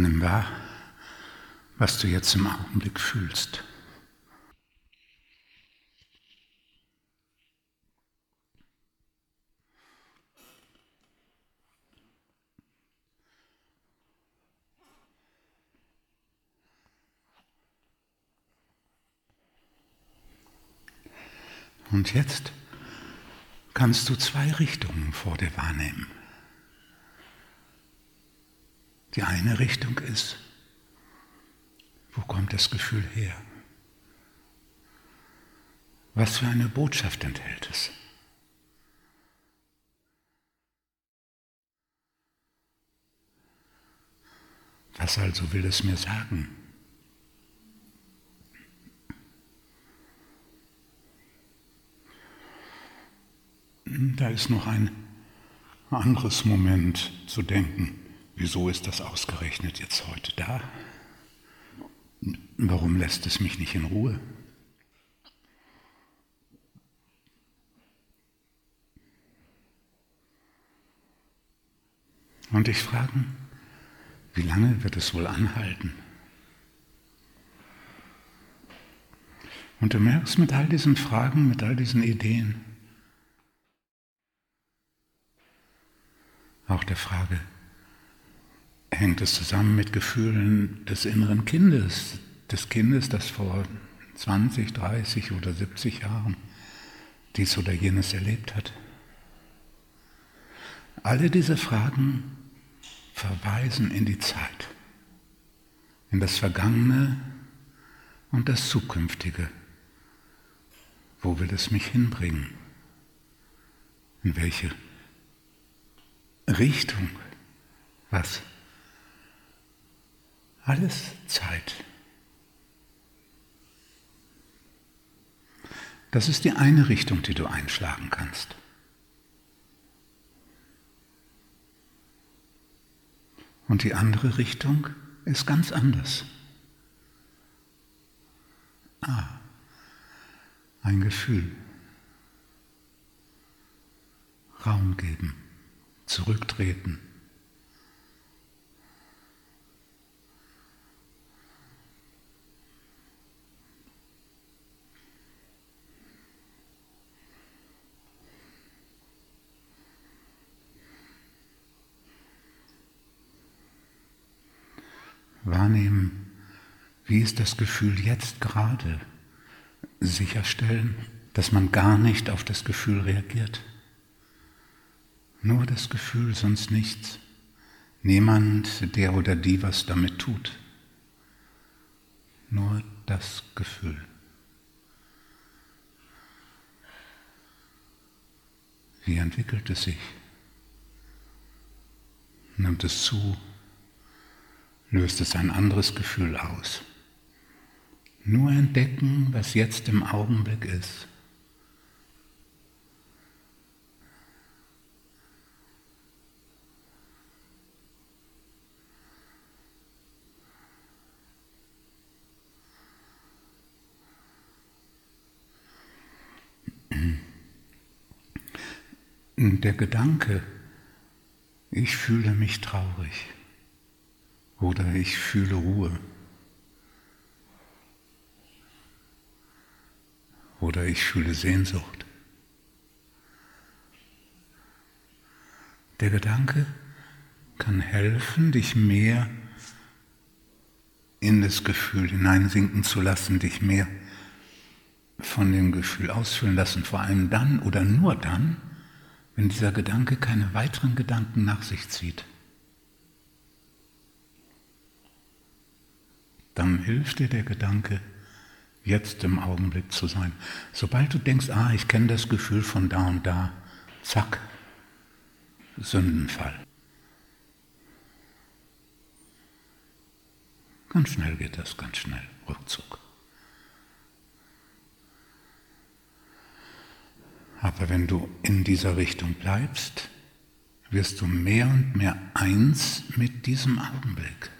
Nimm wahr, was du jetzt im Augenblick fühlst. Und jetzt kannst du zwei Richtungen vor dir wahrnehmen. Die eine Richtung ist, wo kommt das Gefühl her? Was für eine Botschaft enthält es? Was also will es mir sagen? Da ist noch ein anderes Moment zu denken. Wieso ist das ausgerechnet jetzt heute da? Warum lässt es mich nicht in Ruhe? Und ich frage, wie lange wird es wohl anhalten? Und du merkst mit all diesen Fragen, mit all diesen Ideen, auch der Frage, hängt es zusammen mit Gefühlen des inneren Kindes, des Kindes, das vor 20, 30 oder 70 Jahren dies oder jenes erlebt hat. Alle diese Fragen verweisen in die Zeit, in das Vergangene und das Zukünftige. Wo will es mich hinbringen? In welche Richtung. Was? Alles Zeit. Das ist die eine Richtung, die du einschlagen kannst. Und die andere Richtung ist ganz anders. Ah, ein Gefühl. Raum geben zurücktreten. Wahrnehmen, wie ist das Gefühl jetzt gerade? Sicherstellen, dass man gar nicht auf das Gefühl reagiert. Nur das Gefühl, sonst nichts. Niemand, der oder die was damit tut. Nur das Gefühl. Wie entwickelt es sich? Nimmt es zu? Löst es ein anderes Gefühl aus? Nur entdecken, was jetzt im Augenblick ist. der Gedanke, ich fühle mich traurig oder ich fühle Ruhe oder ich fühle Sehnsucht. Der Gedanke kann helfen, dich mehr in das Gefühl hineinsinken zu lassen, dich mehr von dem Gefühl ausfüllen lassen, vor allem dann oder nur dann, wenn dieser Gedanke keine weiteren Gedanken nach sich zieht. Dann hilft dir der Gedanke, jetzt im Augenblick zu sein. Sobald du denkst, ah, ich kenne das Gefühl von da und da, zack, Sündenfall. Ganz schnell geht das, ganz schnell, Rückzug. Aber wenn du in dieser Richtung bleibst, wirst du mehr und mehr eins mit diesem Augenblick.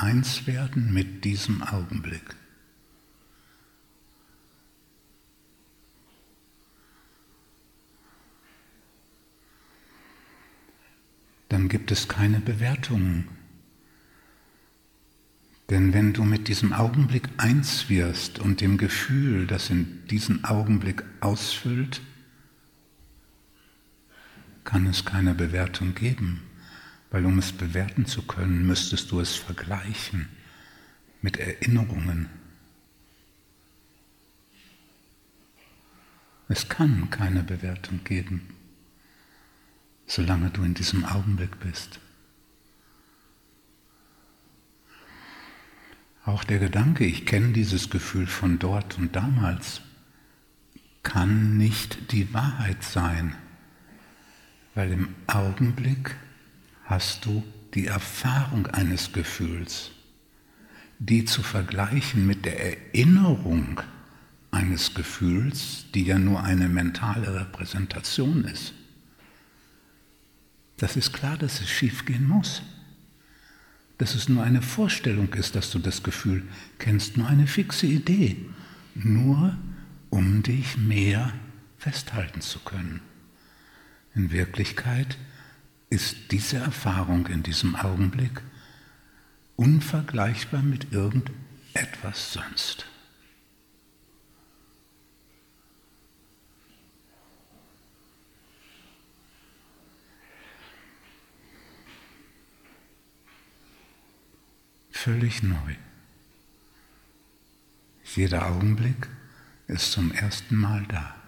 Eins werden mit diesem Augenblick. gibt es keine Bewertungen. Denn wenn du mit diesem Augenblick eins wirst und dem Gefühl, das in diesem Augenblick ausfüllt, kann es keine Bewertung geben, weil um es bewerten zu können, müsstest du es vergleichen mit Erinnerungen. Es kann keine Bewertung geben, solange du in diesem Augenblick bist. Auch der Gedanke, ich kenne dieses Gefühl von dort und damals, kann nicht die Wahrheit sein, weil im Augenblick hast du die Erfahrung eines Gefühls, die zu vergleichen mit der Erinnerung eines Gefühls, die ja nur eine mentale Repräsentation ist. Das ist klar, dass es schiefgehen muss. Dass es nur eine Vorstellung ist, dass du das Gefühl kennst, nur eine fixe Idee, nur um dich mehr festhalten zu können. In Wirklichkeit ist diese Erfahrung in diesem Augenblick unvergleichbar mit irgendetwas sonst. Völlig neu. Jeder Augenblick ist zum ersten Mal da.